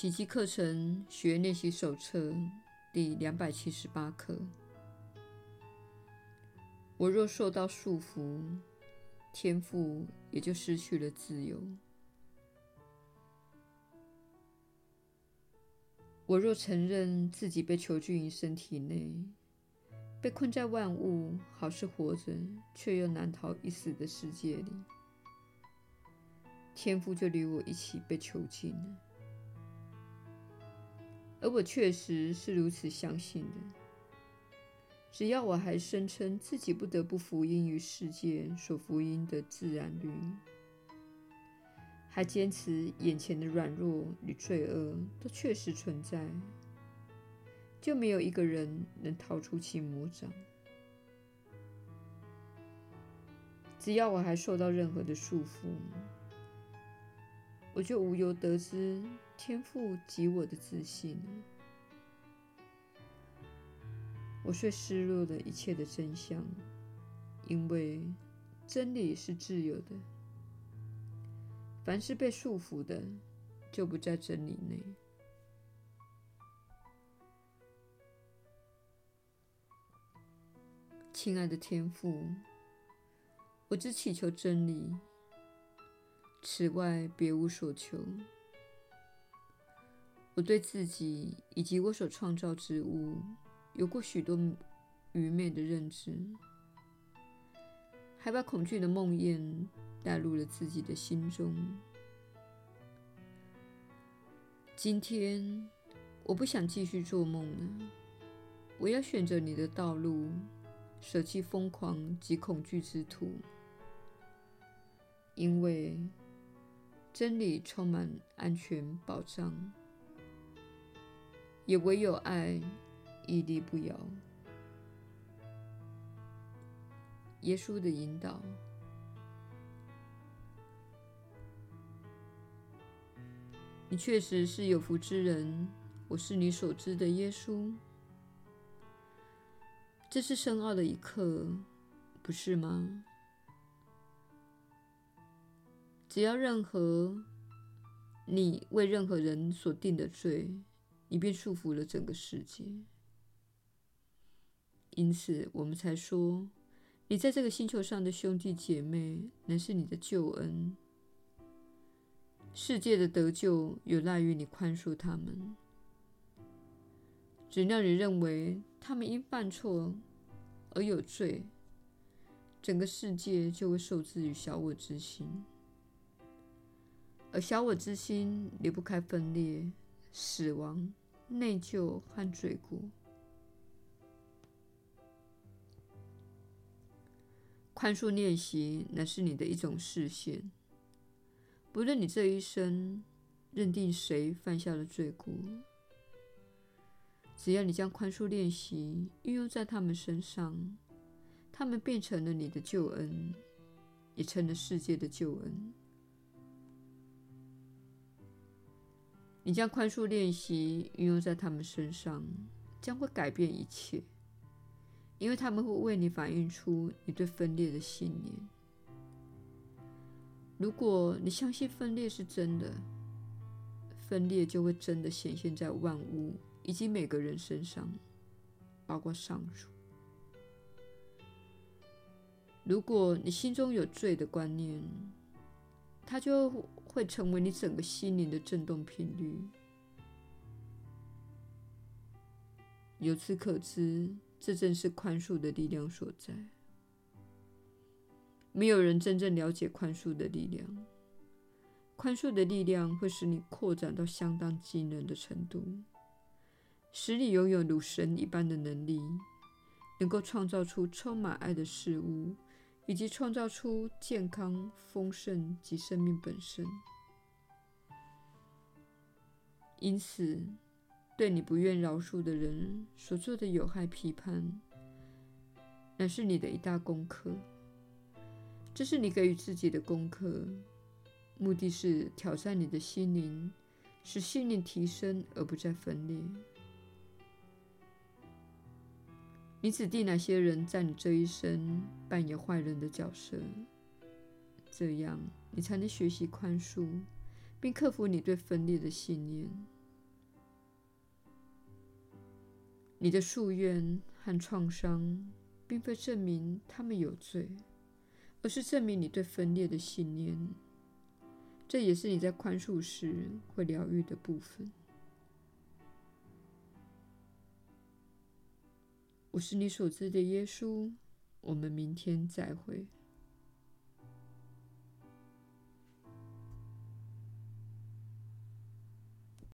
奇迹课程学练习手册第两百七十八课。我若受到束缚，天赋也就失去了自由。我若承认自己被囚禁于身体内，被困在万物好似活着却又难逃一死的世界里，天赋就与我一起被囚禁了。而我确实是如此相信的。只要我还声称自己不得不服音于世界所服音的自然律，还坚持眼前的软弱与罪恶都确实存在，就没有一个人能逃出其魔掌。只要我还受到任何的束缚，我就无由得知天赋及我的自信。我遂失落了一切的真相，因为真理是自由的。凡是被束缚的，就不在真理内。亲爱的天父，我只祈求真理，此外别无所求。我对自己以及我所创造之物，有过许多愚昧的认知，还把恐惧的梦魇带入了自己的心中。今天，我不想继续做梦了。我要选择你的道路，舍弃疯狂及恐惧之途，因为真理充满安全保障，也唯有爱屹立不摇。耶稣的引导。你确实是有福之人，我是你所知的耶稣。这是深奥的一课，不是吗？只要任何你为任何人所定的罪，你便束缚了整个世界。因此，我们才说，你在这个星球上的兄弟姐妹，乃是你的救恩。世界的得救有赖于你宽恕他们。只要你认为他们因犯错而有罪，整个世界就会受制于小我之心，而小我之心离不开分裂、死亡、内疚和罪过。宽恕练习乃是你的一种视线。不论你这一生认定谁犯下了罪过，只要你将宽恕练习运用在他们身上，他们变成了你的救恩，也成了世界的救恩。你将宽恕练习运用在他们身上，将会改变一切，因为他们会为你反映出你对分裂的信念。如果你相信分裂是真的，分裂就会真的显现在万物以及每个人身上，包括上主。如果你心中有罪的观念，它就会成为你整个心灵的振动频率。由此可知，这正是宽恕的力量所在。没有人真正了解宽恕的力量。宽恕的力量会使你扩展到相当惊人的程度，使你拥有如神一般的能力，能够创造出充满爱的事物，以及创造出健康、丰盛及生命本身。因此，对你不愿饶恕的人所做的有害批判，乃是你的一大功课。这是你给予自己的功课，目的是挑战你的心灵，使心灵提升而不再分裂。你指定哪些人在你这一生扮演坏人的角色这样你才能学习宽恕并克服你对分裂的信念。你的夙愿和创伤并非证明他们有罪而是证明你对分裂的信念这也是你在宽恕时会疗愈的部分。我是你所知的耶稣，我们明天再会。